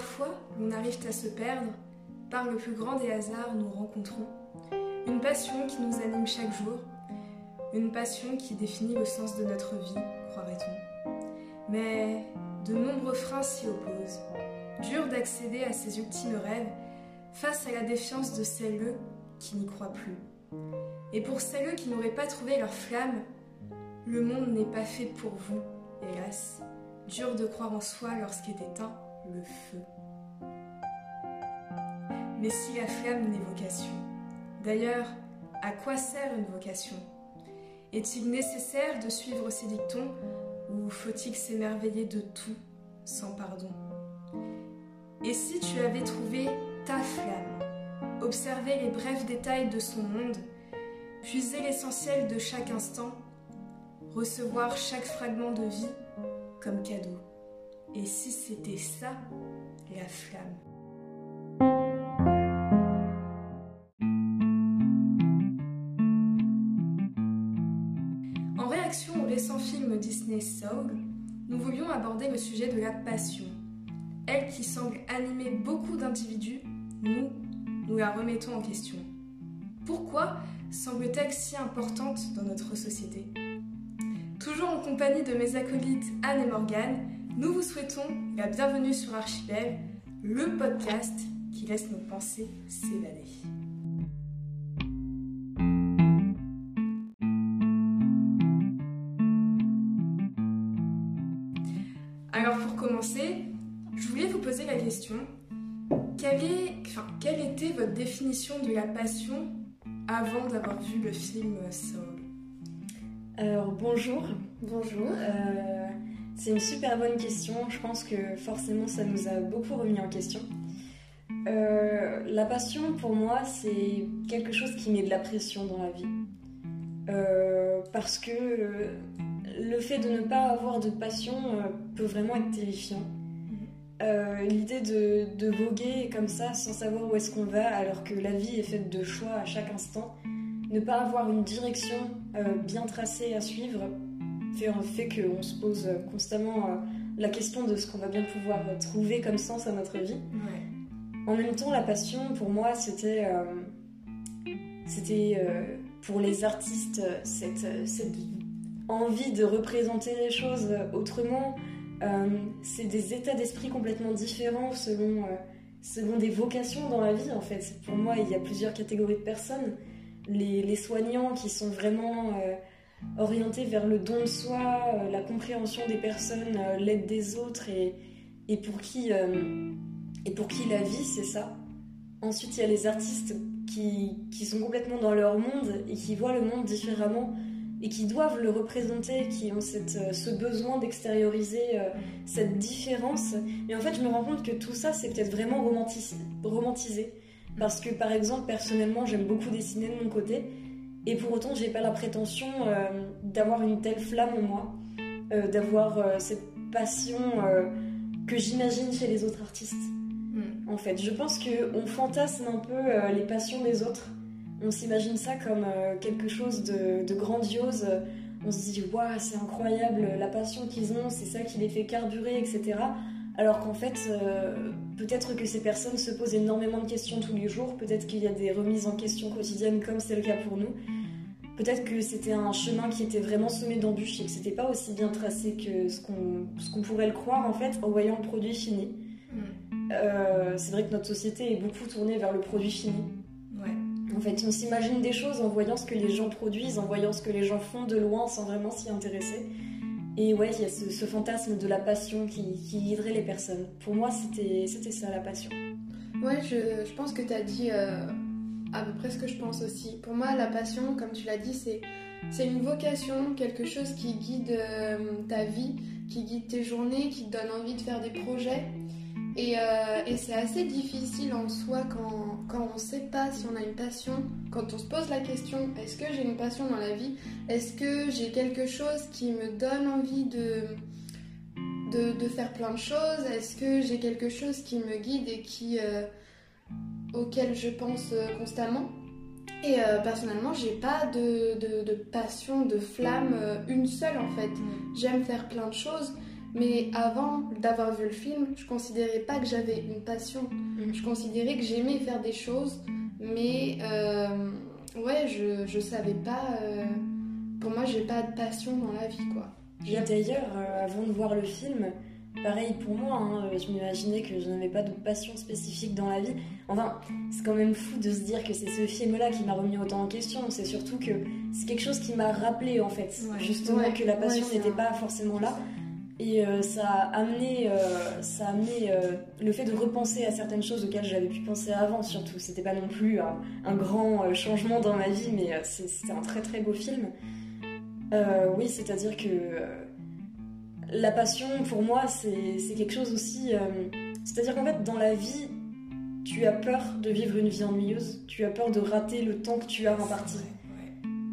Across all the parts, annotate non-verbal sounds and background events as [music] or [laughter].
parfois l'on arrive à se perdre, par le plus grand des hasards nous rencontrons une passion qui nous anime chaque jour, une passion qui définit le sens de notre vie, croirait-on. Mais de nombreux freins s'y opposent. Dur d'accéder à ces ultimes rêves face à la défiance de celles qui n'y croient plus. Et pour celles qui n'auraient pas trouvé leur flamme, le monde n'est pas fait pour vous, hélas. Dur de croire en soi lorsqu'est éteint le feu. Mais si la flamme n'est vocation D'ailleurs, à quoi sert une vocation? Est-il nécessaire de suivre ses dictons ou faut-il s'émerveiller de tout sans pardon? Et si tu avais trouvé ta flamme, observé les brefs détails de son monde, puiser l'essentiel de chaque instant, recevoir chaque fragment de vie comme cadeau Et si c'était ça, la flamme? En réaction au récent film Disney Soul, nous voulions aborder le sujet de la passion. Elle qui semble animer beaucoup d'individus, nous, nous la remettons en question. Pourquoi semble-t-elle si importante dans notre société? Toujours en compagnie de mes acolytes Anne et Morgane, nous vous souhaitons la bienvenue sur Archipel, le podcast qui laisse nos pensées s'évader. Alors pour commencer, je voulais vous poser la question quelle, est, enfin, quelle était votre définition de la passion avant d'avoir vu le film Soul Alors bonjour. Bonjour. Euh, c'est une super bonne question. Je pense que forcément ça nous a beaucoup remis en question. Euh, la passion pour moi c'est quelque chose qui met de la pression dans la vie. Euh, parce que le fait de ne pas avoir de passion peut vraiment être terrifiant. Euh, l'idée de, de, voguer comme ça sans savoir où est-ce qu'on va alors que la vie est faite de choix à chaque instant, ne pas avoir une direction euh, bien tracée à suivre fait, fait qu'on se pose constamment euh, la question de ce qu'on va bien pouvoir trouver comme sens à notre vie. Ouais. En même temps, la passion pour moi c'était euh, c'était pour les artistes cette, cette envie de représenter les choses autrement euh, c'est des états d'esprit complètement différents selon, euh, selon des vocations dans la vie en fait. Pour moi, il y a plusieurs catégories de personnes. Les, les soignants qui sont vraiment orientés vers le don de soi, euh, la compréhension des personnes, euh, l'aide des autres et, et, pour qui, euh, et pour qui la vie c'est ça. Ensuite, il y a les artistes qui, qui sont complètement dans leur monde et qui voient le monde différemment et qui doivent le représenter, qui ont cette, ce besoin d'extérioriser cette différence. Et en fait, je me rends compte que tout ça, c'est peut-être vraiment romantisé, romantisé. Parce que, par exemple, personnellement, j'aime beaucoup dessiner de mon côté. Et pour autant, j'ai pas la prétention euh, d'avoir une telle flamme en moi, euh, d'avoir euh, cette passion que j'imagine chez les autres artistes. Mm. En fait, je pense qu'on fantasme un peu les passions des autres on s'imagine ça comme euh, quelque chose de, de, grandiose. On se dit, waouh, c'est incroyable, la passion qu'ils ont, c'est ça qui les fait carburer, etc. Alors qu'en fait, euh, peut-être que ces personnes se posent énormément de questions tous les jours, peut-être qu'il y a des remises en question quotidiennes comme c'est le cas pour nous. Peut-être que c'était un chemin qui était vraiment semé d'embûches et que c'était pas aussi bien tracé que ce qu'on qu pourrait le croire en fait en voyant le produit fini. Mm. Euh, c'est vrai que notre société est beaucoup tournée vers le produit fini. Ouais. En fait, on s'imagine des choses en voyant ce que les gens produisent, en voyant ce que les gens font de loin sans vraiment s'y intéresser. Et ouais, il y a ce, fantasme de la passion qui, qui guiderait les personnes. Pour moi, c'était ça la passion. Ouais, je, je pense que tu as dit euh, à peu près ce que je pense aussi. Pour moi, la passion, comme tu l'as dit, c'est c'est une vocation, quelque chose qui guide euh, ta vie, qui guide tes journées, qui te donne envie de faire des projets. Et, euh, et c'est assez difficile en soi quand, quand on ne sait pas si on a une passion, quand on se pose la question est-ce que j'ai une passion dans la vie? Est-ce que j'ai quelque chose qui me donne envie de, de, de faire plein de choses? Est-ce que j'ai quelque chose qui me guide et qui, euh, auquel je pense euh, constamment? Et euh, personnellement, j'ai pas de, de, de, passion, de flamme, euh, une seule en fait. J'aime faire plein de choses, Mais avant d'avoir vu le film, je considérais pas que j'avais une passion. Mm. Je considérais que j'aimais faire des choses, mais euh, ouais, je, je savais pas. euh, pour moi, j'ai pas de passion dans la vie, quoi. Et d'ailleurs, euh, avant de voir le film, pareil pour moi, hein, je m'imaginais que je n'avais pas de passion spécifique dans la vie. Enfin, c'est quand même fou de se dire que c'est ce film-là qui m'a remis autant en question. C'est surtout que c'est quelque chose qui m'a rappelé, en fait, Ouais. justement, Ouais. que la passion Ouais, n'était un- pas forcément là. Et euh, ça a amené, euh, ça a amené euh, le fait de repenser à certaines choses auxquelles j'avais pu penser avant, surtout. C'était pas non plus un, un grand changement dans ma vie, mais c'est- c'était un très très beau film. Oui, c'est-à-dire que la passion, pour moi, c'est quelque chose aussi. c'est-à-dire qu'en fait, dans la vie, tu as peur de vivre une vie ennuyeuse, tu as peur de rater le temps que tu as imparti.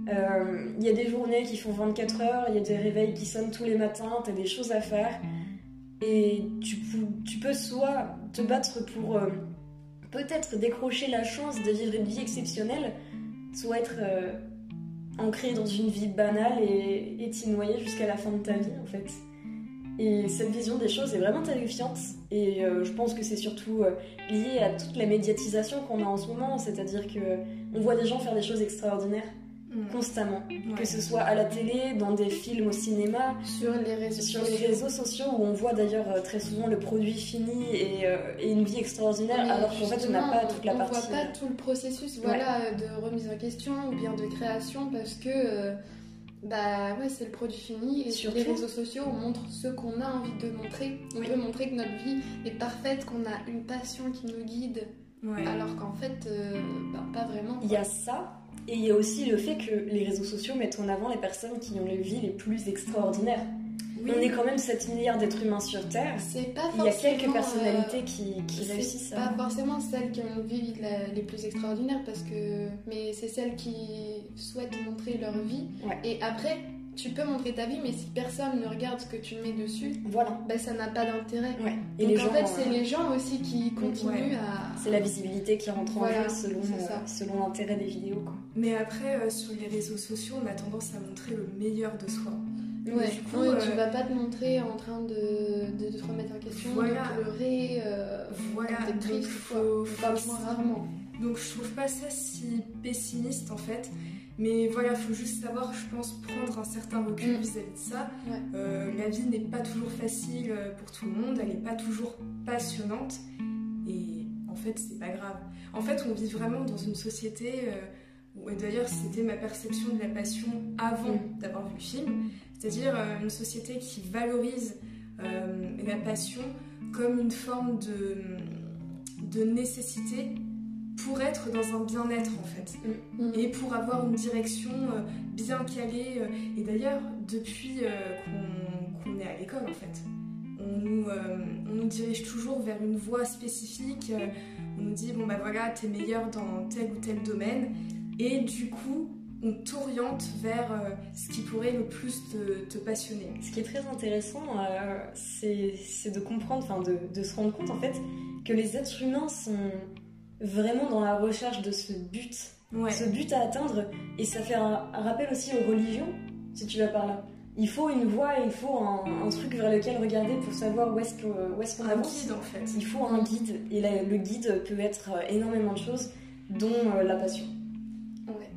Euh, Il y a des journées qui font 24 heures, il y a des réveils qui sonnent tous les matins, tu as des choses à faire. Et tu, peux soit te battre pour euh, peut-être décrocher la chance de vivre une vie exceptionnelle, soit être euh, ancré dans une vie banale et t'y noyer jusqu'à la fin de ta vie en fait. Et cette vision des choses est vraiment terrifiante et je pense que c'est surtout lié à toute la médiatisation qu'on a en ce moment, c'est-à-dire que on voit des gens faire des choses extraordinaires Mm. constamment, Ouais. que ce soit à la télé, dans des films au cinéma, Sur les réseaux sur sociaux. les réseaux sociaux où on voit d'ailleurs euh, très souvent le produit fini et, euh, et une vie extraordinaire, Mais alors qu'en fait on n'a pas toute la on partie. voit pas tout le processus voilà, euh, de remise en question ou bien de création parce que euh, bah ouais, c'est le produit fini et sur les réseaux sociaux on montre ce qu'on a envie de montrer. On Oui. peut montrer que notre vie est parfaite, qu'on a une passion qui nous guide Ouais. alors qu'en fait euh, bah, pas vraiment. Il y a ça, et il y a aussi le fait que les réseaux sociaux mettent en avant les personnes qui ont les vies les plus extraordinaires. Oui. On est quand même 7 milliards d'êtres humains sur Terre. C'est pas Il y a quelques personnalités euh, qui, qui réussissent pas à. forcément celles qui ont vie la- les plus extraordinaires parce que mais c'est celles qui souhaitent montrer leur vie Ouais. et après tu peux montrer ta vie mais si personne ne regarde ce que tu mets dessus Voilà. ben ça n'a pas d'intérêt Ouais. Et donc les en gens, fait euh, c'est les gens aussi qui continuent Ouais. à c'est la visibilité qui rentre en jeu selon, euh, selon l'intérêt des vidéos. Quoi. Mais après, euh, sur les réseaux sociaux, on a tendance à montrer le meilleur de soi. ouais, du coup, ouais, euh, tu vas pas te montrer en train de, de, de te remettre en question Voilà. de pleurer euh, Voilà, donc triste faut- quoi. faut- rarement Donc je trouve pas ça si pessimiste en fait. Mais voilà, faut juste savoir, je pense, prendre un certain recul Mm. vis-à-vis de ça. Ouais. Euh, la vie n'est pas toujours facile euh, pour tout le monde, elle n'est pas toujours passionnante. Et en fait, c'est pas grave. En fait, on vit vraiment dans une société euh, où, et d'ailleurs, c'était ma perception de la passion avant Mm. d'avoir vu le film, c'est-à-dire euh, une société qui valorise la passion comme une forme de, de nécessité pour être dans un bien-être en fait Mm. et pour avoir une direction euh, bien calée. euh, Et d'ailleurs, depuis euh, qu'on est à l'école, en fait, on nous, euh, on nous dirige toujours vers une voie spécifique. on nous dit, bon bah voilà, t'es meilleur dans tel ou tel domaine. Et du coup, on t'oriente vers euh, ce qui pourrait le plus te, te passionner. Ce qui est très intéressant, euh, c'est c'est de comprendre, enfin de, de se rendre compte en fait que les êtres humains sont vraiment dans la recherche de ce but, Ouais. ce but à atteindre, et ça fait un, un rappel aussi aux religions, si tu vas par là. Il faut une voie, il faut un, un truc vers lequel regarder pour savoir où est-ce qu'on Un avance. guide en fait. Il faut un guide, et là, le guide peut être euh, énormément de choses, dont euh, la passion. Ouais.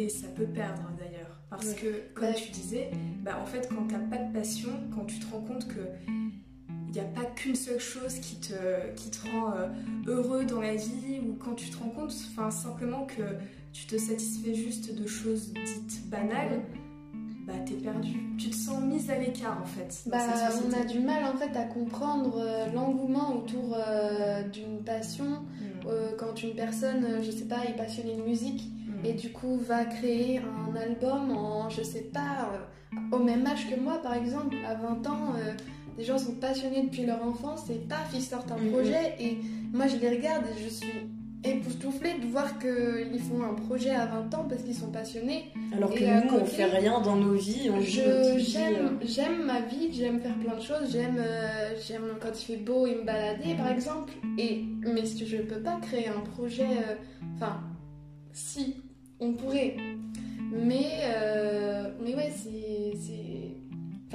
Et ça peut perdre d'ailleurs. Parce Ouais. que, comme Ouais. tu disais, bah, en fait, quand t'as pas de passion, quand tu te rends compte que qu'une seule chose qui te, qui te rend euh, heureux dans la vie, ou quand tu te rends compte enfin, simplement que tu te satisfais juste de choses dites banales, bah t'es perdu. Tu te sens mise à l'écart en fait. Bah, on a du mal en fait à comprendre euh, l'engouement autour euh, d'une passion Mm. euh, quand une personne, je sais pas, est passionnée de musique Mm. et du coup va créer un album en, je sais pas, au même âge que moi par exemple, à 20 ans, des gens sont passionnés depuis leur enfance et paf, ils sortent un Mhm. projet et moi je les regarde et je suis époustouflée de voir qu'ils font un projet à 20 ans parce qu'ils sont passionnés. Alors que Et nous, on fait rien dans nos vies, on vie, euh, j'aime, j'aime ma vie, j'aime faire plein de choses, j'aime, euh, j'aime quand il fait beau et me balader par exemple. Et, mais si je peux pas créer un projet, euh, enfin, si, on pourrait. Mais, euh, mais ouais, c'est,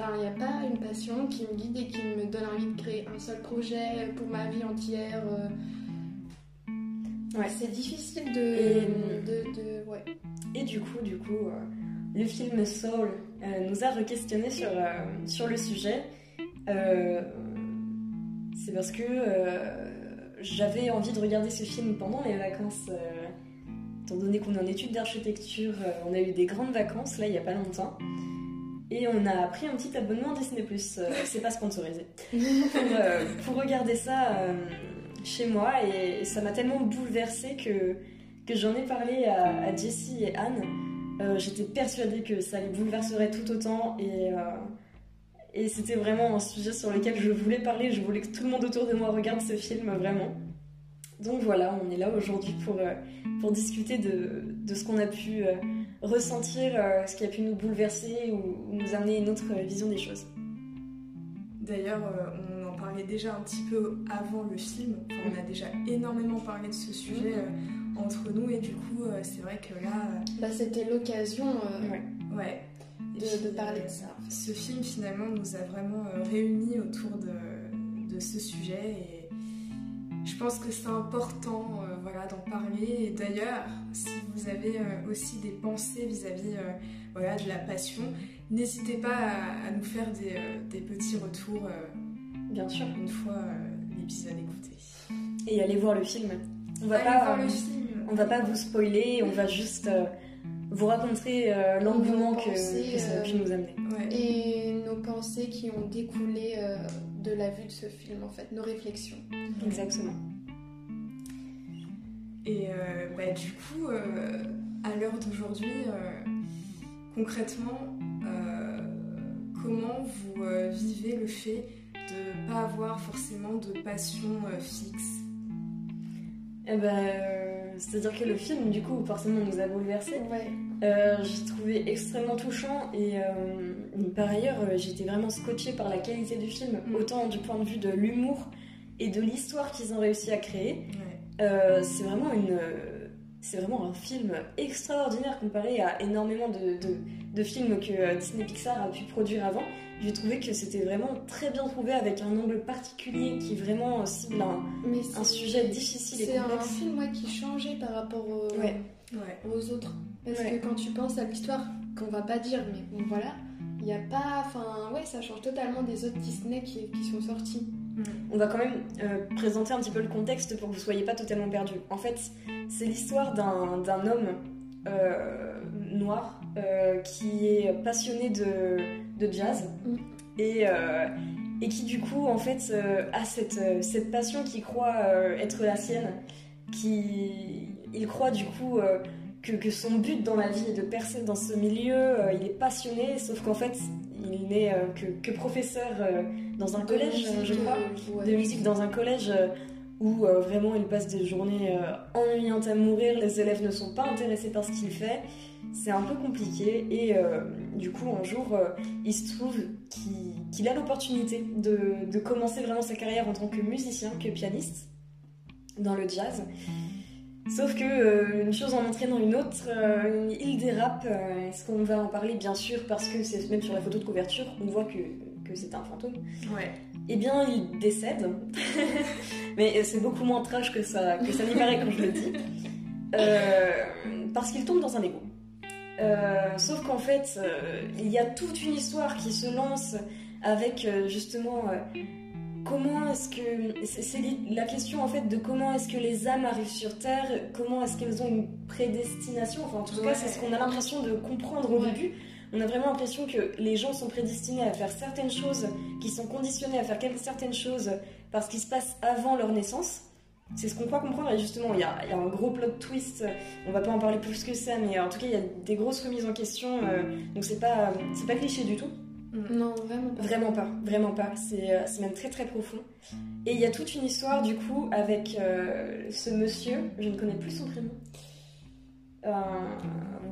Enfin, il n'y a pas une passion qui me guide et qui me donne envie de créer un seul projet pour ma vie entière. euh. Ouais. C'est difficile de, Et- de, de- ouais. Et du coup, du coup, euh, le film Soul euh, nous a re-questionné sur, euh, sur le sujet. Euh, c'est parce que euh, j'avais envie de regarder ce film pendant les vacances. euh, étant donné qu'on est en études d'architecture, euh, on a eu des grandes vacances là il n'y a pas longtemps. Et on a pris un petit abonnement Disney+. Euh, [laughs] c'est pas sponsorisé. [laughs] pour, euh, pour regarder ça euh, chez moi et ça m'a tellement bouleversée que, que j'en ai parlé à, à Jessie et Anne. Euh, J'étais persuadée que ça les bouleverserait tout autant et, et c'était vraiment un sujet sur lequel je voulais parler. Je voulais que tout le monde autour de moi regarde ce film vraiment. Donc voilà, on est là aujourd'hui pour, pour discuter de, de ce qu'on a pu ressentir, euh, ce qui a pu nous bouleverser ou, ou nous amener une autre vision des choses. D'ailleurs, euh, on en parlait déjà un petit peu avant le film. Enfin, on a déjà énormément parlé de ce sujet euh, entre nous et du coup, euh, c'est vrai que là, Bah, C'était l'occasion euh, Ouais. de, puis, de parler euh, de ça. en fait. Ce film finalement nous a vraiment euh, réunis autour de, de ce sujet et je pense que c'est important euh, voilà, d'en parler. Et d'ailleurs, si vous avez euh, aussi des pensées vis-à-vis euh, voilà, de la passion, n'hésitez pas à, à nous faire des, euh, des petits retours euh, Bien sûr. une fois euh, l'épisode écouté. Et allez voir le film. On va Allez pas, voir euh, le film. On va pas vous spoiler, on va juste euh, vous raconter euh, l'engouement que, ça a pu euh, nous amener. Ouais. Et nos pensées qui ont découlé euh, de la vue de ce film, en fait, nos réflexions. Exactement. Et euh, bah, du coup, euh, à l'heure d'aujourd'hui, euh, concrètement, euh, comment vous euh, vivez le fait de ne pas avoir forcément de passion euh, fixe? Eh ben, euh, C'est-à-dire que le film, du coup, forcément nous a bouleversés. Ouais. Euh, j'ai trouvé extrêmement touchant et euh, par ailleurs, euh, été vraiment scotchée par la qualité du film, Mm. autant du point de vue de l'humour et de l'histoire qu'ils ont réussi à créer. Ouais. Euh, c'est vraiment une c'est vraiment un film extraordinaire comparé à énormément de, de- de films que Disney Pixar a pu produire avant. J'ai trouvé que c'était vraiment très bien trouvé avec un angle particulier qui vraiment cible un, Mais un sujet difficile et C'est un film ouais, qui changeait par rapport au- Ouais. Ouais. aux autres. Parce Ouais. que quand tu penses à l'histoire, qu'on va pas dire, mais bon voilà, il n'y a pas. Enfin, ouais, ça change totalement des autres Disney qui, qui sont sortis. On va quand même euh, présenter un petit peu le contexte pour que vous soyez pas totalement perdus. En fait, c'est l'histoire d'un homme euh, noir euh, qui est passionné de, de jazz Mm. et, et qui du coup en fait a cette, cette passion qui croit être la sienne, qui il croit du coup euh, que, que son but dans la vie est de percer dans ce milieu, euh, il est passionné, sauf qu'en fait il n'est euh, que, que professeur dans un collège, je crois ouais. de musique dans un collège où vraiment il passe des journées ennuyantes à mourir, les élèves ne sont pas intéressés par ce qu'il fait, c'est un peu compliqué et du coup un jour il se trouve qu'il qu'il a l'opportunité de, de commencer vraiment sa carrière en tant que musicien, que pianiste dans le jazz. Sauf que euh, une chose en entraînant une autre, euh, il dérape. euh, Est-ce qu'on va en parler? Bien sûr, parce que c'est même sur la photo de couverture, on voit que, que c'est un fantôme Ouais. eh bien, il décède. [laughs] Mais c'est beaucoup moins trash que ça, que ça n'y paraît quand je le dis. Euh, parce qu'il tombe dans un égo. Euh, sauf qu'en fait, euh, il y a toute une histoire qui se lance avec euh, justement euh, comment est-ce que c'est la question en fait de comment est-ce que les âmes arrivent sur Terre, comment est-ce qu'elles ont une prédestination. Enfin, en tout cas, c'est ce qu'on a l'impression de comprendre au Ouais. début. On a vraiment l'impression que les gens sont prédestinés à faire certaines choses, qui sont conditionnés à faire certaines choses parce qu'il se passe avant leur naissance. C'est ce qu'on croit comprendre et justement il y, a, il y a un gros plot twist, on va pas en parler plus que ça mais en tout cas il y a des grosses remises en question euh, donc c'est pas, c'est pas cliché du tout. Non, vraiment pas. Vraiment pas, vraiment pas. C'est euh, c'est même très très profond. Et il y a toute une histoire du coup avec euh, ce monsieur, je ne connais plus son prénom. Euh,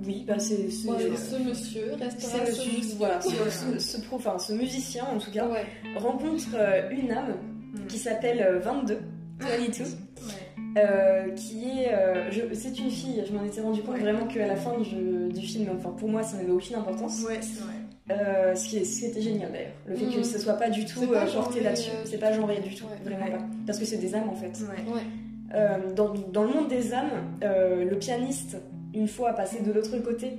oui, bah c'est c'est- Ouais, ce monsieur c'est restera le- ce monsieur. voilà, ce, ce- ce pro- enfin, ce musicien en tout cas Ouais. rencontre une âme Mm. qui s'appelle euh, 22, 22 Ouais. qui est. c'est une fille, je m'en étais rendu compte vraiment qu'à la fin du, du film, enfin pour moi ça n'avait aucune importance. Ouais, c'est vrai. Euh, ce, qui est, ce qui était génial d'ailleurs. Le fait que Mhm. ce soit pas du tout pas euh, porté là-dessus. euh, C'est pas genré du tout, Ouais. vraiment Ouais. pas. Parce que c'est des âmes en fait. Ouais. Ouais. Euh, dans, dans le monde des âmes, euh, le pianiste, une fois passé de l'autre côté,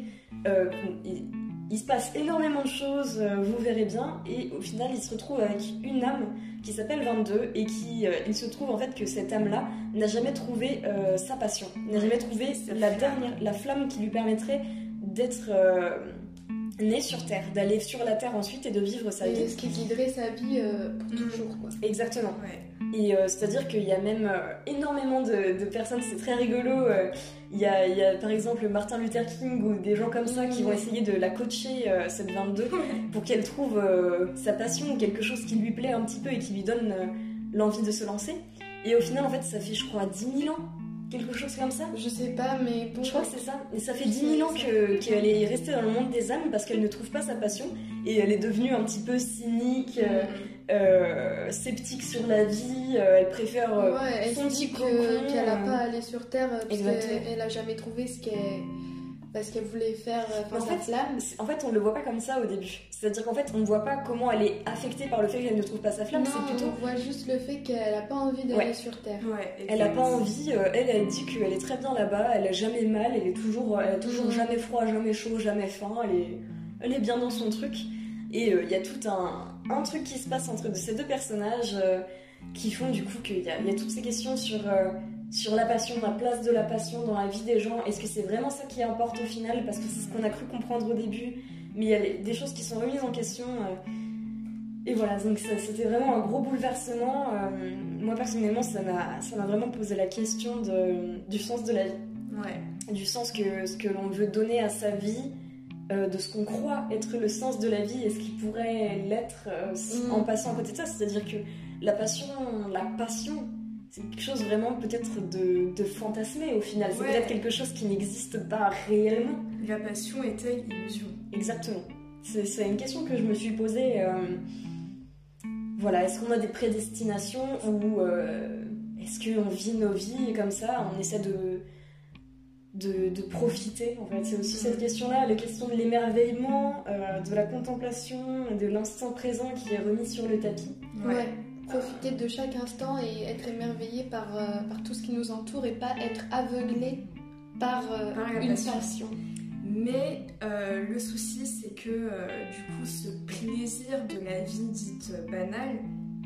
euh, il, il se passe énormément de choses, vous verrez bien, et au final il se retrouve avec une âme qui s'appelle 22 et qui, euh, il se trouve en fait que cette âme-là n'a jamais trouvé euh, sa passion, n'a jamais trouvé la flamme. dernière, la flamme qui lui permettrait d'être euh, né sur Terre, d'aller sur la Terre ensuite et de vivre sa Et vie. ce qui guiderait sa vie euh, pour Mhm. toujours, quoi. Exactement. Ouais. Et euh, c'est-à-dire qu'il y a même euh, énormément de, de personnes, c'est très rigolo. il, y a, il y a par exemple Martin Luther King ou des gens comme ça qui vont essayer de la coacher, cette 22, [laughs] pour qu'elle trouve sa passion ou quelque chose qui lui plaît un petit peu et qui lui donne l'envie de se lancer. Et au final, en fait, ça fait, je crois, 10 000 ans, quelque chose comme ça. Je sais pas, mais bon. Je crois que c'est ça. Et ça fait 10 000 ans que- qu'elle est restée dans le monde des âmes parce qu'elle ne trouve pas sa passion et elle est devenue un petit peu cynique, euh, euh, sceptique sur la vie. euh, elle préfère. Ouais, elle son dit petit que- cocon, qu'elle a euh, pas allé sur Terre parce qu'elle elle a jamais trouvé ce qu'elle parce qu'elle voulait faire euh, en fait, flamme. En fait, on ne le voit pas comme ça au début. C'est-à-dire qu'en fait, on ne voit pas comment elle est affectée par le fait qu'elle ne trouve pas sa flamme. non, C'est plutôt. on voit juste le fait qu'elle a pas envie d'aller Ouais. sur Terre. Ouais, Elle n'a pas envie. euh, elle, elle dit qu'elle est très bien là-bas. Elle a jamais mal. Elle est toujours, elle a toujours Mhm. jamais froid, jamais chaud, jamais faim. Elle est, elle est bien dans son truc. Et euh, il y a tout un, un truc qui se passe entre ces deux personnages euh, qui font du coup qu'il y a, il y a toutes ces questions sur, euh, sur la passion, la place de la passion dans la vie des gens. Est-ce que c'est vraiment ça qui importe au final? Parce que c'est ce qu'on a cru comprendre au début. Mais il y a des choses qui sont remises en question. euh, et voilà, donc c'était vraiment un gros bouleversement. Euh, moi personnellement, ça m'a vraiment posé la question de, du sens de la vie, Ouais. du sens que ce que l'on veut donner à sa vie, euh, de ce qu'on croit être le sens de la vie et ce qui pourrait l'être euh, Mm. en passant à côté de ça. C'est-à-dire que la passion, la passion, c'est quelque chose vraiment peut-être de, de fantasmé au final. C'est Ouais. peut-être quelque chose qui n'existe pas réellement. La passion est-elle illusion Exactement. C'est c'est une question que je me suis posée. euh, voilà, est-ce qu'on a des prédestinations ou euh, est-ce qu'on vit nos vies comme ça On essaie de, de, de profiter, en fait? C'est aussi cette question-là, la question de l'émerveillement, euh, de la contemplation, de l'instant présent qui est remis sur le tapis. Ouais. Profiter de chaque instant et être émerveillé par, euh, par tout ce qui nous entoure et pas être aveuglé par, euh, Par une passion. passion. Mais euh, le souci, c'est que euh, du coup, ce plaisir de la vie dite banale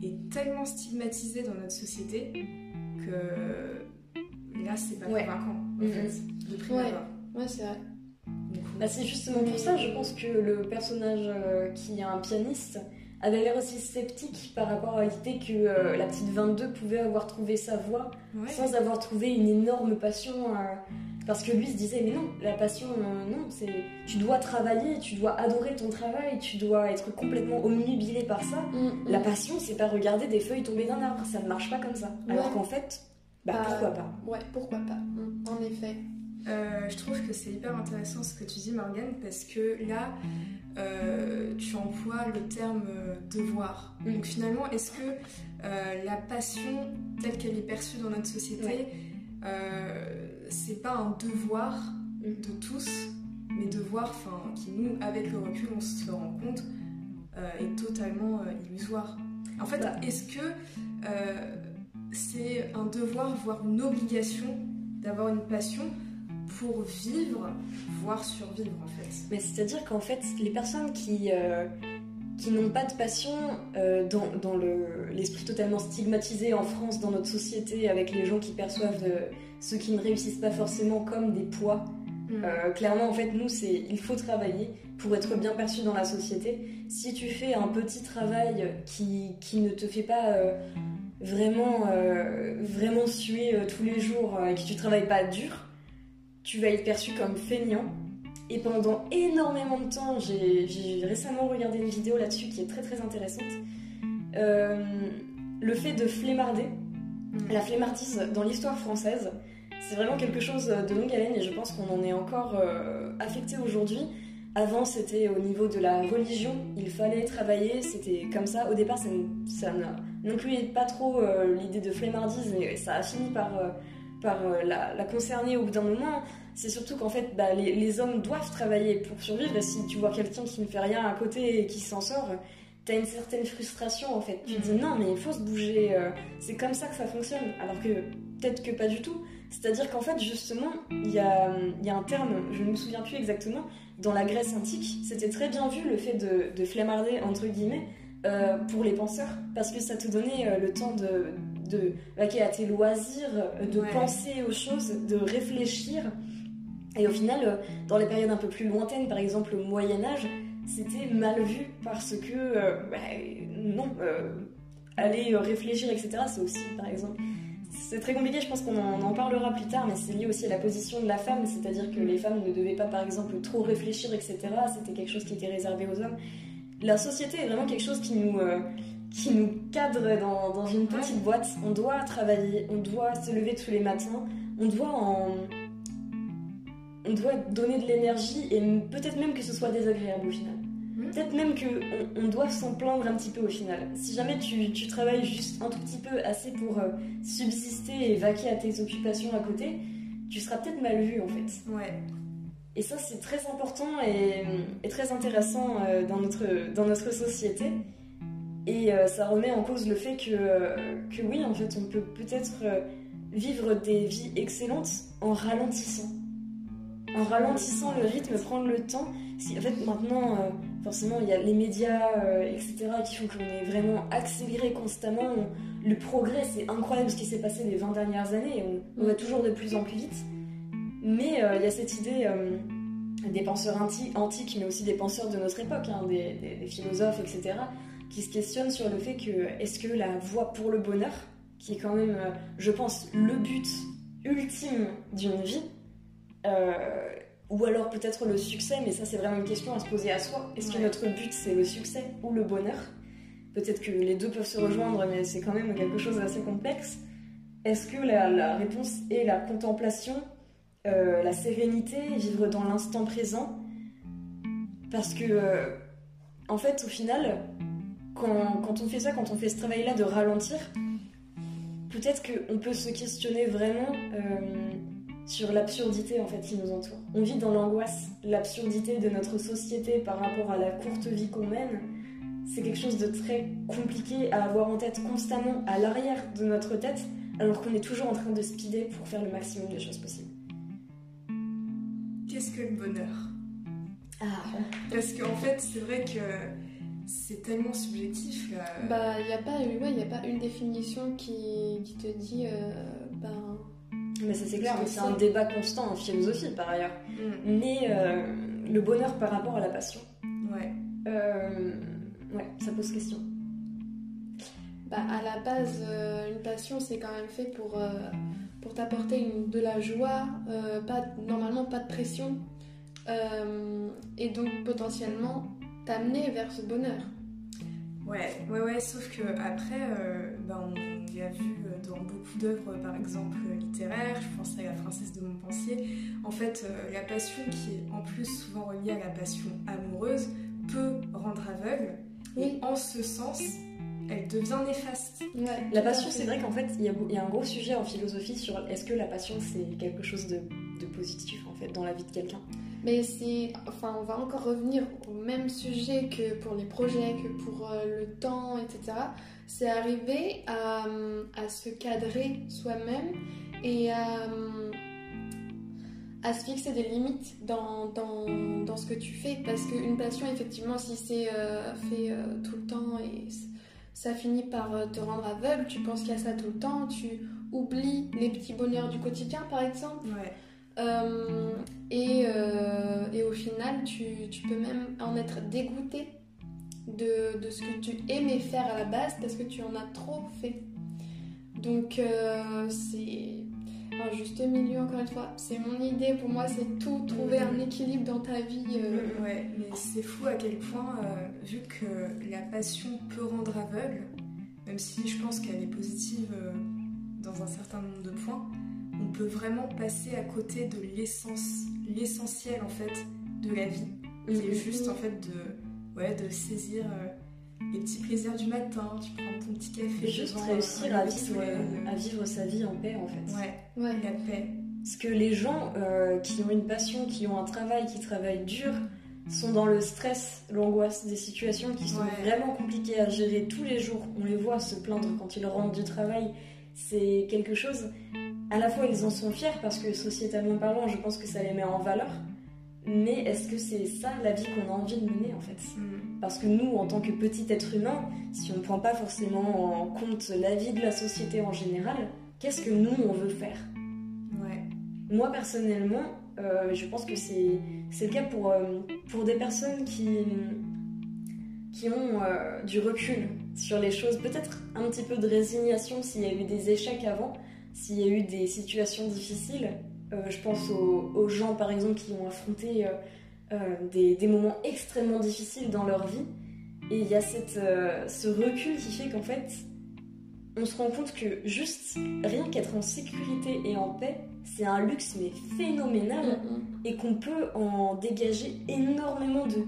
est tellement stigmatisé dans notre société que là, c'est pas Ouais. convaincant, en fait, de prime Ouais. abord. Ouais, c'est vrai. Bah, c'est justement pour ça, je pense que le personnage euh, qui est un pianiste avait l'air aussi sceptique par rapport à l'idée que euh, la petite 22 pouvait avoir trouvé sa voie ouais. sans avoir trouvé une énorme passion. euh, parce que lui se disait, mais non, la passion, euh, non, c'est tu dois travailler, tu dois adorer ton travail, tu dois être complètement omnubilé par ça. Mm, La mm. passion, c'est pas regarder des feuilles tomber d'un arbre, ça ne marche pas comme ça. Alors qu'en fait, bah Bah, pourquoi pas? Ouais, pourquoi pas? Mm, En effet. Euh, je trouve que c'est hyper intéressant ce que tu dis, Morgane, parce que là, euh, tu emploies le terme euh, devoir. Mm. Donc finalement, est-ce que euh, la passion telle qu'elle est perçue dans notre société, Ouais. c'est pas un devoir Mm. de tous, mais devoir, qui nous, avec le recul, on se rend compte, est totalement illusoire. En fait, est-ce que c'est un devoir, voire une obligation d'avoir une passion pour vivre, voire survivre en fait. Mais c'est-à-dire qu'en fait, les personnes qui, euh, qui n'ont pas de passion, euh, dans, dans le- l'esprit totalement stigmatisé en France, dans notre société, avec les gens qui perçoivent euh, ceux qui ne réussissent pas forcément comme des poids, euh, clairement, en fait, nous, c'est il faut travailler pour être bien perçu dans la société. Si tu fais un petit travail qui, qui ne te fait pas euh, vraiment, euh, vraiment suer tous les jours et que tu travailles pas dur, tu vas être perçu comme feignant. Et pendant énormément de temps, j'ai récemment regardé une vidéo là-dessus qui est très très intéressante. Euh, le fait de flemmarder, Mm. la flemmardise dans l'histoire française, c'est vraiment quelque chose de longue haleine et je pense qu'on en est encore euh, affecté aujourd'hui. Avant, c'était au niveau de la religion, il fallait travailler, c'était comme ça. Au départ, ça, n'incluait pas trop euh, l'idée de flemmardise et ça a fini par, par la, concerner au bout d'un moment. C'est surtout qu'en fait, bah, les, les, hommes doivent travailler pour survivre. Et si tu vois quelqu'un qui ne fait rien à côté et qui s'en sort, t'as une certaine frustration en fait. Tu te dis non, mais il faut se bouger. c'est comme ça que ça fonctionne. Alors que peut-être que pas du tout. C'est-à-dire qu'en fait, justement, il y a, y a, un terme, je ne me souviens plus exactement, dans la Grèce antique, c'était très bien vu le fait de, de flemmarder, entre guillemets, euh, pour les penseurs, parce que ça te donnait euh, le temps de, de vaquer à tes loisirs, euh, de penser aux choses, de réfléchir. Et au final, dans les périodes un peu plus lointaines, par exemple au Moyen Âge, c'était mal vu parce que, bah, non, aller réfléchir, etc., c'est aussi, par exemple, c'est très compliqué, je pense qu'on en, parlera plus tard, mais c'est lié aussi à la position de la femme, c'est-à-dire que les femmes ne devaient pas, par exemple, trop réfléchir, etc. C'était quelque chose qui était réservé aux hommes. La société est vraiment quelque chose qui nous, euh, qui nous cadre dans, dans, une petite boîte. On doit travailler, on doit se lever tous les matins, on doit en... On doit donner de l'énergie et peut-être même que ce soit désagréable au final. Peut-être même qu'on on doit s'en plaindre un petit peu au final. Si jamais tu, tu travailles juste un tout petit peu assez pour euh, subsister et vaquer à tes occupations à côté, tu seras peut-être mal vu en fait. Ouais. Et ça, c'est très important et, et très intéressant euh, dans, notre, dans notre société. Et euh, ça remet en cause le fait que, que oui, en fait, on peut peut-être vivre des vies excellentes en ralentissant. En ralentissant le rythme, prendre le temps. En fait, maintenant, forcément, il y a les médias, euh, etc., qui font qu'on est vraiment accéléré constamment. le progrès, c'est incroyable ce qui s'est passé les 20 dernières années. On, va toujours de plus en plus vite. Mais euh, il y a cette idée euh, des penseurs antiques, mais aussi des penseurs de notre époque, hein, des, philosophes, etc., qui se questionnent sur le fait que est-ce que la voie pour le bonheur, qui est quand même, je pense, le but ultime d'une vie, ou alors peut-être le succès, mais ça c'est vraiment une question à se poser à soi. Est-ce que notre but c'est le succès ou le bonheur? Peut-être que les deux peuvent se rejoindre, mais c'est quand même quelque chose d'assez complexe. Est-ce que la, réponse est la contemplation, euh, la sérénité, vivre dans l'instant présent? Parce que, euh, en fait, au final, quand, quand, on fait ça, quand on fait ce travail-là de ralentir, peut-être qu'on peut se questionner vraiment. Euh, sur l'absurdité en fait qui nous entoure. On vit dans l'angoisse, l'absurdité de notre société par rapport à la courte vie qu'on mène. C'est quelque chose de très compliqué à avoir en tête constamment à l'arrière de notre tête, alors qu'on est toujours en train de speeder pour faire le maximum de choses possibles. Qu'est-ce que le bonheur? Ah Parce qu'en fait, c'est vrai que c'est tellement subjectif. Bah, il n'y a, pas, ouais, a pas une définition qui, qui te dit, euh, ben, mais ça c'est clair, c'est un débat constant en philosophie par ailleurs. Mm. Mais euh, le bonheur par rapport à la passion. Ouais. Euh, ouais, ça pose question. Bah, à la base, euh, une passion c'est quand même fait pour, pour t'apporter de la joie, pas, normalement pas de pression, et donc potentiellement t'amener vers ce bonheur. Ouais, ouais, ouais, sauf que après, bah, on l'a vu dans beaucoup d'œuvres, par exemple littéraires, je pense à la princesse de Montpensier. En fait, euh, la passion qui est en plus souvent reliée à la passion amoureuse peut rendre aveugle. Et en ce sens, elle devient néfaste. la passion, c'est vrai qu'en fait, il y, a un gros sujet en philosophie sur est-ce que la passion c'est quelque chose de, positif en fait dans la vie de quelqu'un? Mais c'est, enfin, on va encore revenir au même sujet que pour les projets, que pour euh, le temps, etc c'est arriver à, se cadrer soi-même et à, se fixer des limites dans, ce que tu fais. Parce qu'une passion, effectivement, si c'est euh, fait euh, tout le temps et ça finit par euh, te rendre aveugle, tu penses a ça tout le temps, tu oublies les petits bonheurs du quotidien, par exemple. Et, au final, tu, tu peux même en être dégoûté de, ce que tu aimais faire à la base parce que tu en as trop fait. Donc euh, c'est un juste milieu encore une fois. C'est mon idée pour moi, c'est tout trouver un équilibre dans ta vie. Euh. Ouais, mais c'est fou à quel point, euh, vu que la passion peut rendre aveugle, même si je pense qu'elle est positive dans un certain nombre de points, on peut vraiment passer à côté de l'essence, l'essentiel en fait de la vie, qui est juste en fait de ouais, de saisir euh, les petits plaisirs du matin, tu prends ton petit café. Juste devant, réussir euh, à le vivre, soleil. à vivre sa vie en paix en fait. Ouais, Ouais. la paix. Parce que les gens euh, qui ont une passion, qui ont un travail, qui travaillent dur, sont dans le stress, l'angoisse des situations qui sont Ouais. vraiment compliquées à gérer tous les jours. On les voit se plaindre quand ils rentrent du travail. C'est quelque chose. À la fois, ils en sont fiers parce que sociétalement parlant, je pense que ça les met en valeur. Mais est-ce que c'est ça la vie qu'on a envie de mener en fait? Mm. Parce que nous, en tant que petit être humain, si on ne prend pas forcément en compte la vie de la société en général, qu'est-ce que nous, on veut faire? Ouais. moi personnellement, euh, je pense que c'est le cas pour, euh, pour des personnes qui, qui ont euh, du recul sur les choses, peut-être un petit peu de résignation s'il y a eu des échecs avant, s'il y a eu des situations difficiles. Euh, je pense aux, aux gens par exemple qui ont affronté euh, euh, des, des moments extrêmement difficiles dans leur vie. Et il y a cette, ce recul qui fait qu'en fait, on se rend compte que juste rien qu'être en sécurité et en paix, c'est un luxe mais phénoménal Mhm. et qu'on peut en dégager énormément de,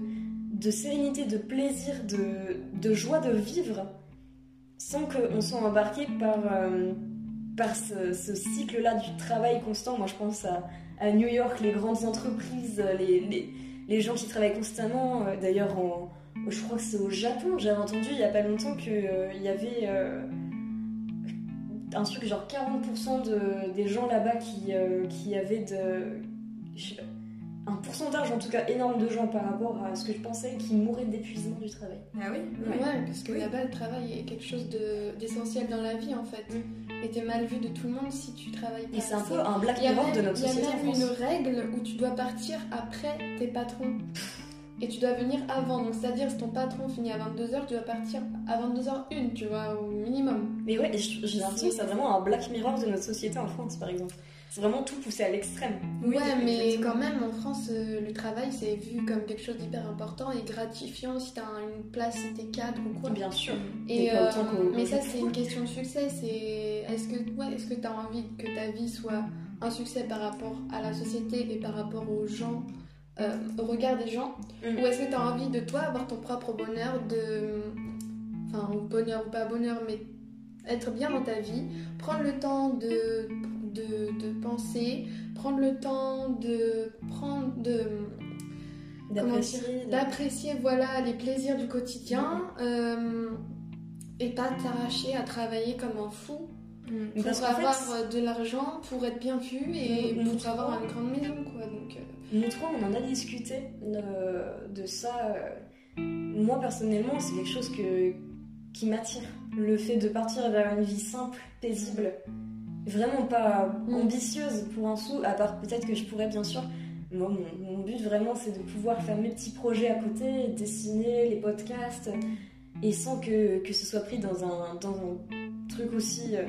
de sérénité, de plaisir, de, de joie de vivre sans qu'on soit embarqué par, euh, par ce, cycle-là du travail constant. Moi je pense à, New York, les grandes entreprises, les, les, les gens qui travaillent constamment. Euh, D'ailleurs, en- je crois que c'est au Japon, j'avais entendu il y a pas longtemps qu'il y avait... euh, un truc genre 40% de, des gens là-bas qui, euh, avaient de, un pourcentage en tout cas énorme de gens par rapport à ce que je pensais qui mouraient d'épuisement du travail. Ah oui Ouais, parce que Oui. là-bas, le travail est quelque chose de- d'essentiel dans la vie en fait. Et t'es mal vu de tout le monde si tu travailles pas. Et c'est un peu un black mirror de notre il y a société même une règle où tu dois partir après tes patrons. Et tu dois venir avant. Donc, c'est-à-dire, si ton patron finit à 22h, tu dois partir à 22h01, tu vois, au minimum. Mais ouais, j'ai l'impression que c'est vraiment un black mirror de notre société en France par exemple. C'est vraiment tout poussé à l'extrême. Oui, ouais, mais exactement. quand même, en France, euh, le travail, c'est vu comme quelque chose d'hyper important et gratifiant si t'as une place, si t'es cadre ou quoi. Bien sûr. Et Mais pas euh, mais ça, c'est une question de succès. C'est est-ce que ouais, est-ce que tu as envie que ta vie soit un succès par rapport à la société et par rapport aux gens, euh, au regard des gens, Mm. ou est-ce que tu as envie de toi avoir ton propre bonheur, de, enfin bonheur ou pas bonheur, mais être bien dans ta vie, prendre le temps de de, de penser, prendre le temps de prendre de D'apprécier. voilà les plaisirs du quotidien euh, et pas t'arracher à travailler comme un fou Mm. pour avoir fait- de l'argent, pour être bien vu et Nous- nous pour avoir trois- une grande maison quoi. Donc euh, Nous trois, on en a discuté euh, de ça. Moi, personnellement, c'est quelque chose que, qui m'attire. Le fait de partir vers une vie simple, paisible, vraiment pas Mm. ambitieuse pour un sou, à part peut-être que je pourrais, bien sûr. Moi, mon, mon but vraiment, c'est de pouvoir faire mes petits projets à côté, dessiner, les podcasts, et sans que, que ce soit pris dans un, dans un truc aussi, euh,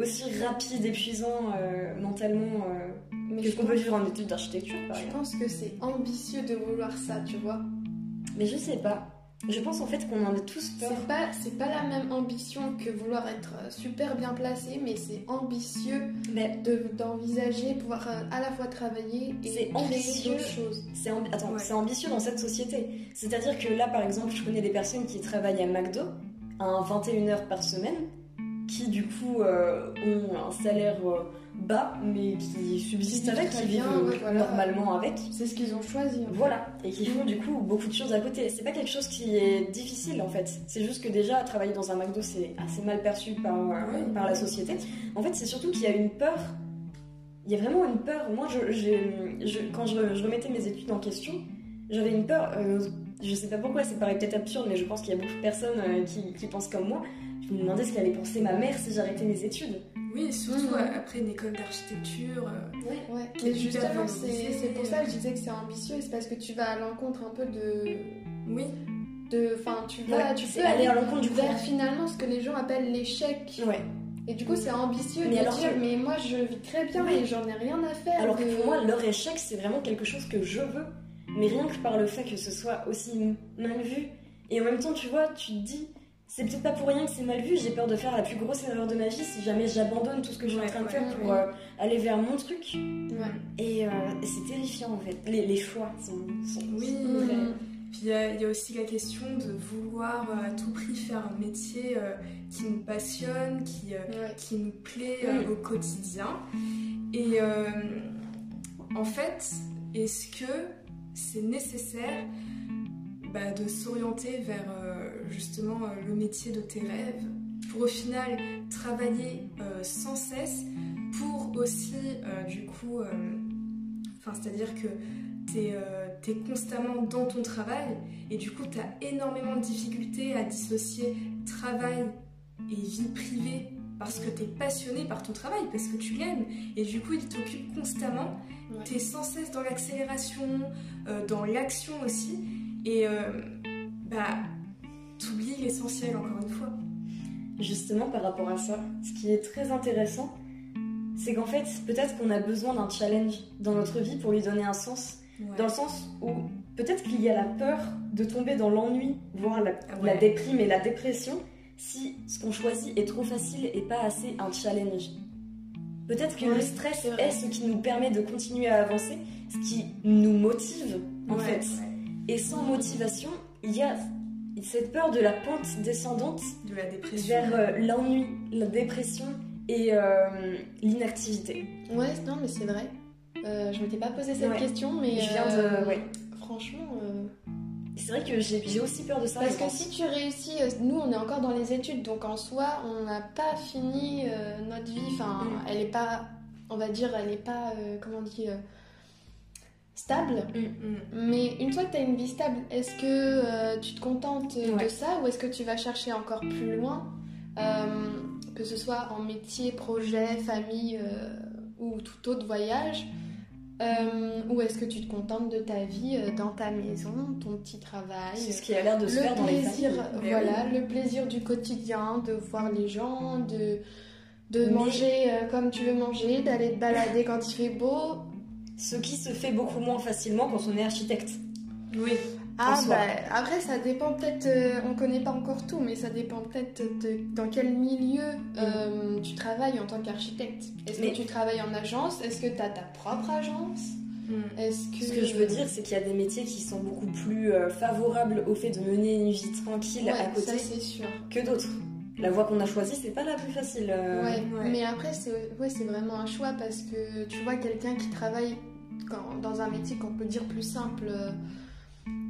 aussi rapide, épuisant euh, mentalement euh, mais que ce qu'on peut vivre en études d'architecture, je exemple. pense que c'est ambitieux de vouloir ça, tu vois. Mais je sais pas. Je pense en fait qu'on en a tous peur. C'est pas c'est pas la même ambition que vouloir être euh, super bien placé, mais c'est ambitieux Mais de d'envisager pouvoir euh, à la fois travailler et C'est ambitieux. choses. c'est ambi- Attends, Ouais. c'est ambitieux dans cette société. C'est-à-dire que là, par exemple, je connais des personnes qui travaillent à McDo à un 21 heures par semaine, qui du coup euh, ont un salaire euh, bas, mais qui subsistent avec, qui vivent bien, ouais, voilà. normalement avec. C'est ce qu'ils ont choisi. Voilà, et qui font du coup beaucoup de choses à côté. C'est pas quelque chose qui est difficile en fait. C'est juste que déjà, travailler dans un McDo, c'est assez mal perçu par, euh, par la société. En fait, c'est surtout qu'il y a une peur. Il y a vraiment une peur. Moi, je, j'ai- je- quand je, re- je remettais mes études en question, j'avais une peur. euh, je sais pas pourquoi, ça paraît peut-être absurde, mais je pense qu'il y a beaucoup de personnes euh, qui, qui pensent comme moi. Je me demandais ce qu'allait penser ma mère si j'arrêtais mes études. Oui, surtout euh, après une école d'architecture. euh, Ouais, est mais justement, c'est pour ça que je disais que c'est ambitieux, c'est parce que tu vas à l'encontre un peu de. Oui, de Enfin, tu vas. Ouais, tu peux aller à l'encontre du vers finalement ce que les gens appellent l'échec. Ouais. Et du coup, c'est ambitieux Mais de alors dire, que- mais moi je vis très bien Ouais. et j'en ai rien à faire. Alors que pour moi, leur échec, c'est vraiment quelque chose que je veux. Mais rien que par le fait que ce soit aussi mal vu. Et en même temps, tu vois, tu te dis, c'est peut-être pas pour rien que c'est mal vu. J'ai peur de faire la plus grosse erreur de ma vie si jamais j'abandonne tout ce que je suis en train de faire pour euh, aller vers mon truc. Ouais. Et, euh, c'est terrifiant en fait. Les, les choix sont, sont Oui. sont très-. Puis il y, a aussi la question de vouloir à tout prix faire un métier qui nous passionne, qui, qui nous plaît au quotidien. Et en fait, est-ce que c'est nécessaire bah, de s'orienter vers justement le métier de tes rêves pour au final travailler sans cesse pour aussi du coup Enfin, c'est-à-dire que tu es, euh, constamment dans ton travail et du coup, tu as énormément de difficultés à dissocier travail et vie privée parce que tu es passionné par ton travail, parce que tu l'aimes. Et du coup, il t'occupe constamment. Tu es sans cesse dans l'accélération, euh, dans l'action aussi. Et euh, bah, t'oublies l'essentiel encore une fois. Justement, par rapport à ça, ce qui est très intéressant, c'est qu'en fait, peut-être qu'on a besoin d'un challenge dans notre vie pour lui donner un sens. Dans le sens où peut-être qu'il y a la peur de tomber dans l'ennui, voire la, déprime et la dépression, si ce qu'on choisit est trop facile et pas assez un challenge. Peut-être que le stress est, ce qui nous permet de continuer à avancer, ce qui nous motive en fait. Et sans motivation, il y a cette peur de la pente descendante de la dépression. vers euh, l'ennui, la dépression et euh, l'inactivité. Ouais, non, mais c'est vrai. Euh, je m'étais pas posé cette question, mais. Je viens de. Euh, ouais. Franchement. C'est vrai que j'ai aussi peur de ça. Parce que si tu réussis, nous on est encore dans les études, donc en soi on n'a pas fini notre vie. Enfin, mm. elle est pas, on va dire, elle est pas, comment on dit, stable. Mm, mm. Mais une fois que tu as une vie stable, est-ce que tu te contentes de ça ou est-ce que tu vas chercher encore plus loin que ce soit en métier, projet, famille euh, ou tout autre voyage euh, ou est-ce que tu te contentes de ta vie euh, dans ta maison, ton petit travail C'est ce qui a l'air de se faire dans plaisir, les Voilà, le plaisir du quotidien, de voir les gens, de, de manger comme tu veux manger, d'aller te balader quand il fait beau. Ce qui se fait beaucoup moins facilement quand on est architecte. Oui. Ah, bah, après, ça dépend peut-être, euh, on connaît pas encore tout, mais ça dépend peut-être dans quel milieu euh, tu travailles en tant qu'architecte. Est-ce que tu travailles en agence? Est-ce que tu as ta propre agence? Hmm. Est-ce que... Ce que je veux dire, c'est qu'il y a des métiers qui sont beaucoup plus euh, favorables au fait de mener une vie tranquille à côté sûr. que d'autres. La voie qu'on a choisie, c'est pas la plus facile. Ouais, mais après, c'est ouais, vraiment un choix parce que tu vois quelqu'un qui travaille dans un métier qu'on peut dire plus simple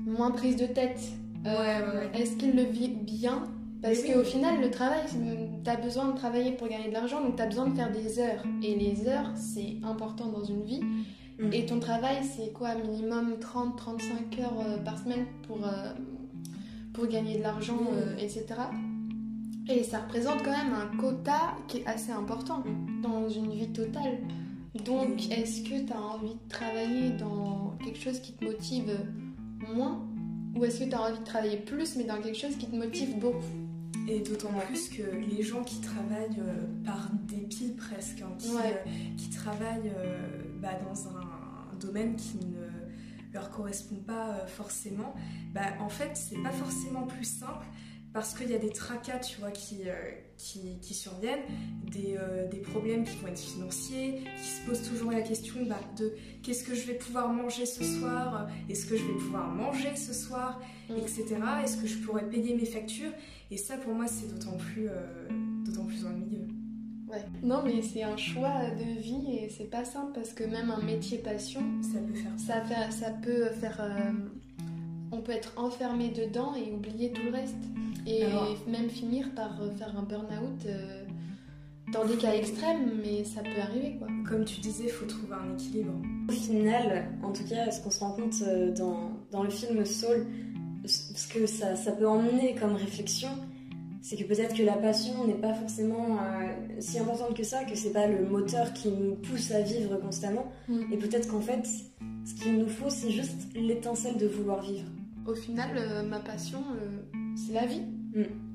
moins prise de tête. Euh, est-ce qu'il le vit bien? Parce qu'au final, le travail, tu as besoin de travailler pour gagner de l'argent, donc tu as besoin de faire des heures. Et les heures, c'est important dans une vie. Mm. Et ton travail, c'est quoi? Minimum 30-35 heures euh, par semaine pour, euh, pour gagner de l'argent, etc. Et ça représente quand même un quota qui est assez important dans une vie totale. Donc, est-ce que tu as envie de travailler dans quelque chose qui te motive moins Ou est-ce que tu as envie de travailler plus mais dans quelque chose qui te motive beaucoup? Et d'autant plus que les gens qui travaillent euh, par dépit presque, hein, qui, euh, qui, travaillent euh, bah, dans un, domaine qui ne leur correspond pas forcément, bah, en fait c'est pas forcément plus simple parce qu'il y a des tracas, tu vois, qui, euh, qui, surviennent, des, euh, des, problèmes qui vont être financiers, qui se posent toujours la question bah, de qu'est-ce que je vais pouvoir manger ce soir, est-ce que je vais pouvoir manger ce soir, mm. etc. Est-ce que je pourrais payer mes factures Et ça, pour moi, c'est d'autant plus, euh, d'autant plus ennuyeux. Ouais. Non, mais c'est un choix de vie et c'est pas simple parce que même un métier passion, ça peut faire ça. Fait, ça peut faire. On peut être enfermé dedans et oublier tout le reste. Et même finir par euh, faire un burn-out euh, dans des cas extrêmes, mais ça peut arriver quoi. Comme tu disais, il faut trouver un équilibre. Au final, en tout cas, ce qu'on se rend compte euh, dans, dans, le film Soul, ce que ça, ça peut emmener comme réflexion, c'est que peut-être que la passion n'est pas forcément si importante que ça, que c'est pas le moteur qui nous pousse à vivre constamment. Mm. Et peut-être qu'en fait, ce qu'il nous faut, c'est juste l'étincelle de vouloir vivre. Au final, ma passion, c'est la vie. Mm.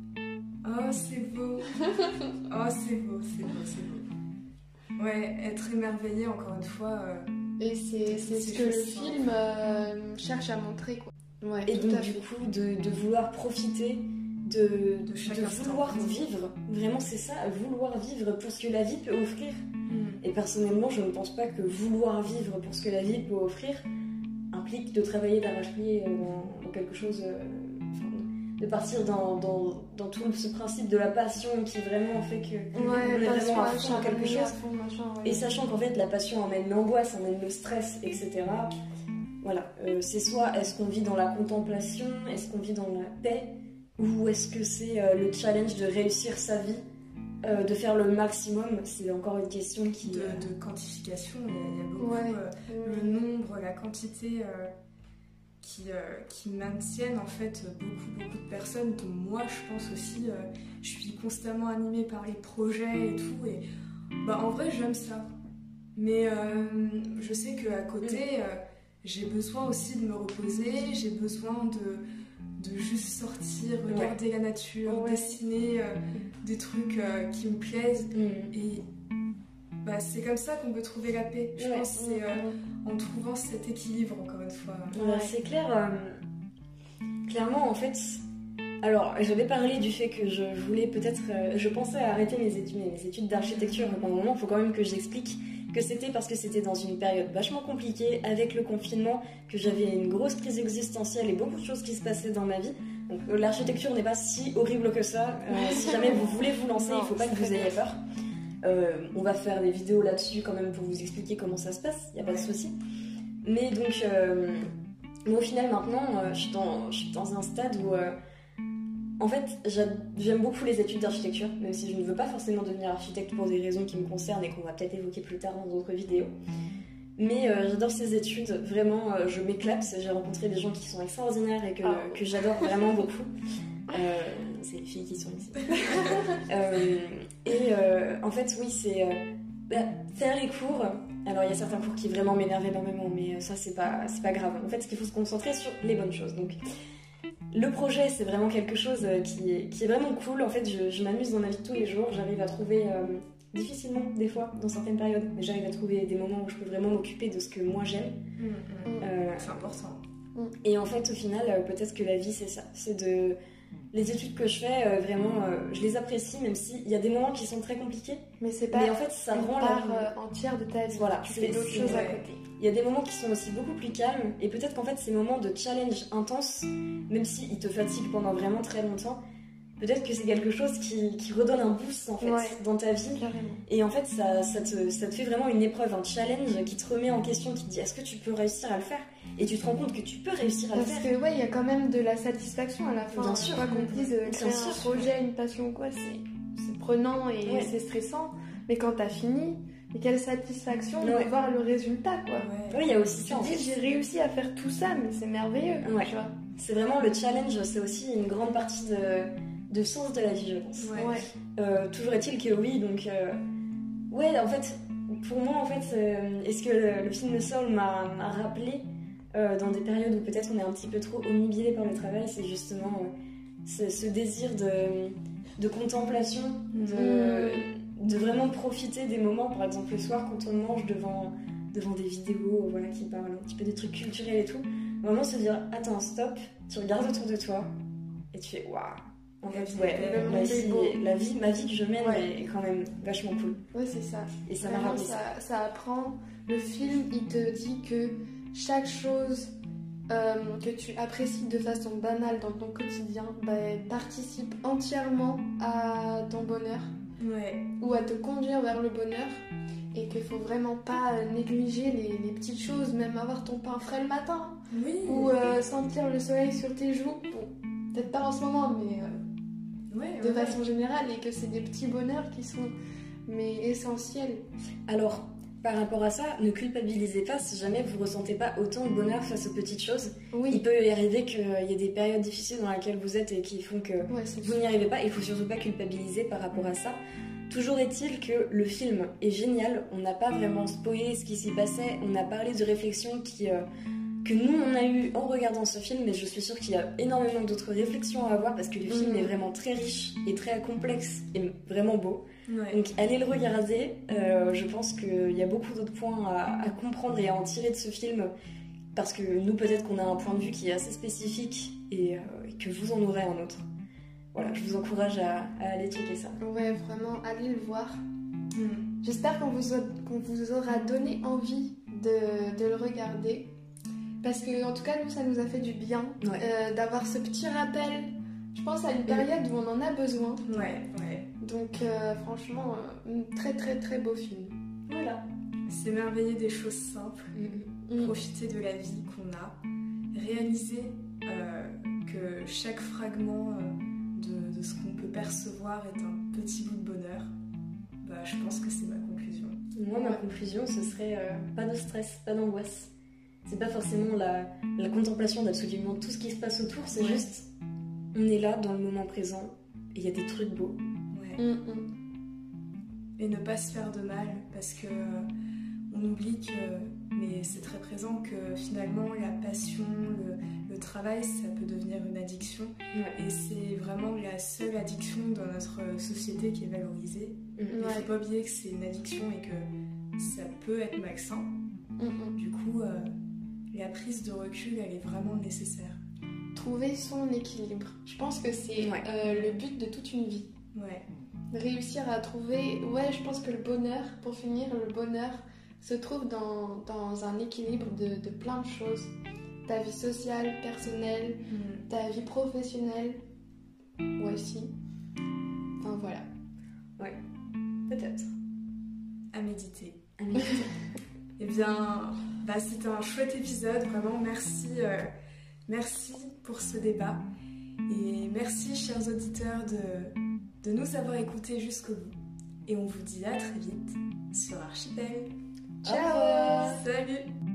Oh, c'est beau. [laughs] oh, c'est beau, c'est beau, c'est beau. Ouais, être émerveillé encore une fois. Euh, et c'est ce que le film euh, cherche à montrer. Quoi. Ouais, et donc, du coup, de, de, vouloir profiter, de, de, vouloir vivre. Vraiment, c'est ça, vouloir vivre pour ce que la vie peut offrir. Mm. Et personnellement, je ne pense pas que vouloir vivre pour ce que la vie peut offrir implique de travailler d'arrache-pied euh, dans, quelque chose, euh, de partir dans, dans, dans, tout ce principe de la passion qui vraiment fait que ouais, on est vraiment à fond quelque chose. Et sachant qu'en fait la passion emmène l'angoisse, emmène le stress, etc. Voilà, euh, c'est soit est-ce qu'on vit dans la contemplation, est-ce qu'on vit dans la paix, ou est-ce que c'est le challenge de réussir sa vie euh, de faire le maximum, c'est encore une question qui. De, de quantification, il y, a, beaucoup. Euh, le nombre, la quantité euh, qui, qui maintiennent en fait beaucoup, beaucoup de personnes, dont moi je pense aussi. je suis constamment animée par les projets et tout. Et bah, en vrai, j'aime ça. Mais je sais qu'à côté, j'ai besoin aussi de me reposer, j'ai besoin de de juste sortir, regarder la nature, dessiner euh, des trucs euh, qui me plaisent. Mm. Et bah, c'est comme ça qu'on peut trouver la paix. Je pense c'est euh, en trouvant cet équilibre, encore une fois. c'est clair. clairement, en fait. Alors, j'avais parlé du fait que je voulais peut-être. je pensais arrêter mes études, mes études d'architecture pendant un moment. Il faut quand même que j'explique que c'était parce que c'était dans une période vachement compliquée avec le confinement, que j'avais une grosse crise existentielle et beaucoup de choses qui se passaient dans ma vie. Donc euh, l'architecture n'est pas si horrible que ça. Euh, si jamais vous voulez vous lancer, il ne faut pas que vous ayez peur. Euh, on va faire des vidéos là-dessus quand même pour vous expliquer comment ça se passe, il n'y a pas de souci. Mais donc, au final maintenant, je suis, dans, je, suis dans, un stade où en fait, j'aime beaucoup les études d'architecture, même si je ne veux pas forcément devenir architecte pour des raisons qui me concernent et qu'on va peut-être évoquer plus tard dans d'autres vidéos. Mais euh, j'adore ces études, vraiment, euh, je m'éclate. J'ai rencontré des gens qui sont extraordinaires et que, ah. j'adore vraiment beaucoup. Euh, c'est les filles qui sont ici. [laughs] et en fait, oui, c'est bah, faire les cours. Alors, il y a certains cours qui vraiment m'énervent énormément, mais ça, c'est pas, pas grave. En fait, ce qu'il faut se concentrer sur les bonnes choses. Donc, le projet, c'est vraiment quelque chose euh, qui est, vraiment cool. En fait, je, m'amuse dans ma vie de tous les jours. J'arrive à trouver, euh, difficilement des fois, dans certaines périodes, mais j'arrive à trouver des moments où je peux vraiment m'occuper de ce que moi j'aime. Mm, mm. Euh, c'est important. Et en fait, au final, peut-être que la vie, c'est ça. C'est de. Les études que je fais, vraiment, je les apprécie, même s'il y a des moments qui sont très compliqués. Mais c'est pas. Mais en fait, ça rend part la entière de ta vie. Voilà, tu fais d'autres choses à côté. Il y a des moments qui sont aussi beaucoup plus calmes et peut-être qu'en fait ces moments de challenge intense, même s'ils te fatiguent pendant vraiment très longtemps, peut-être que c'est quelque chose qui, qui, redonne un boost en fait dans ta vie. Et en fait ça, ça, te, ça, te, fait vraiment une épreuve, un challenge qui te remet en question, qui te dit est-ce que tu peux réussir à le faire? Et tu te rends compte que tu peux réussir à le faire. Parce que ouais, il y a quand même de la satisfaction à la fin. Bien sûr. Quoi qu'on dise, créer un projet, une passion quoi, c'est prenant et c'est stressant. Mais quand t'as fini, quelle satisfaction de voir le résultat, quoi. Oui, il y a aussi ça. Tu dis, j'ai réussi à faire tout ça, mais c'est merveilleux, ouais. tu vois. C'est vraiment le challenge, c'est aussi une grande partie de, de sens de la vie, je pense. Ouais. Euh, toujours est-il que oui, donc... Euh, ouais, en fait, pour moi, en fait, euh, est-ce que le, film Soul m'a rappelé dans des périodes où peut-être on est un petit peu trop omnibilé par le travail, c'est justement ce, désir de, de contemplation, de... Mm de vraiment profiter des moments, par exemple le soir quand on mange devant, devant des vidéos voilà, qui parlent un petit peu des trucs culturels et tout, vraiment se dire attends, stop, tu regardes autour de toi et tu fais waouh. En fait, ouais, la, vie, ma vie que je mène est quand même vachement cool. Ouais, c'est ça. Et ça m'a rappelé ça, ça. apprend. Le film, il te dit que chaque chose euh, que tu apprécies de façon banale dans ton quotidien bah, participe entièrement à ton bonheur ou à te conduire vers le bonheur et qu'il faut vraiment pas euh, négliger les, petites choses, même avoir ton pain frais le matin ou euh, sentir le soleil sur tes joues. Bon, peut-être pas en ce moment, mais euh, de façon générale, et que c'est des petits bonheurs qui sont mais essentiels. Alors, par rapport à ça, ne culpabilisez pas si jamais vous ressentez pas autant de bonheur face aux petites choses. Oui. Il peut y arriver qu'il y ait des périodes difficiles dans lesquelles vous êtes et qui font que vous n'y arrivez pas. Il faut surtout pas culpabiliser par rapport à ça. Toujours est-il que le film est génial. On n'a pas vraiment spoilé ce qui s'y passait. On a parlé de réflexions qui, euh, que nous on a eu en regardant ce film, mais je suis sûre qu'il y a énormément d'autres réflexions à avoir parce que le film mm. est vraiment très riche et très complexe et vraiment beau. Donc allez le regarder. Euh, je pense qu'il y a beaucoup d'autres points à, comprendre et à en tirer de ce film parce que nous peut-être qu'on a un point de vue qui est assez spécifique et, euh, que vous en aurez un autre. Voilà, je vous encourage à, aller checker ça. Ouais, vraiment, allez le voir. Hmm. J'espère qu'on vous, vous, aura donné envie de, de le regarder. Parce que, en tout cas, nous, ça nous a fait du bien Ouais. euh, d'avoir ce petit rappel. Je pense à une période où on en a besoin. Ouais, ouais. Donc, euh, franchement, euh, un très très très beau film. Voilà. S'émerveiller des choses simples, Mm. profiter de la vie qu'on a, réaliser euh, que chaque fragment euh, de, de ce qu'on peut percevoir est un petit bout de bonheur. Bah, je pense que c'est ma conclusion. Moi, ma conclusion, ce serait euh, pas de stress, pas d'angoisse. C'est pas forcément la, la contemplation d'absolument tout ce qui se passe autour, c'est Ouais. juste on est là dans le moment présent et il y a des trucs beaux. Ouais. Mm, mm. Et ne pas se faire de mal parce que on oublie que, mais c'est très présent, que finalement la passion, le, le travail, ça peut devenir une addiction. Ouais. Et c'est vraiment la seule addiction dans notre société qui est valorisée. Mm. Il ne Ouais. faut pas oublier que c'est une addiction et que ça peut être malsain. Mm, mm. Du coup, euh, la prise de recul, elle est vraiment nécessaire. Trouver son équilibre. Je pense que c'est Ouais. euh, le but de toute une vie. Ouais, Réussir à trouver. Ouais, je pense que le bonheur, pour finir, le bonheur se trouve dans, dans un équilibre de, de plein de choses. Ta vie sociale, personnelle, ta vie professionnelle. Ouais, aussi. Enfin voilà. Peut-être. à méditer. À méditer. [laughs] Eh bien, bah, c'était un chouette épisode, vraiment merci, euh, merci pour ce débat. Et merci, chers auditeurs, de, de nous avoir écoutés jusqu'au bout. Et on vous dit à très vite sur Archipel. Ciao Salut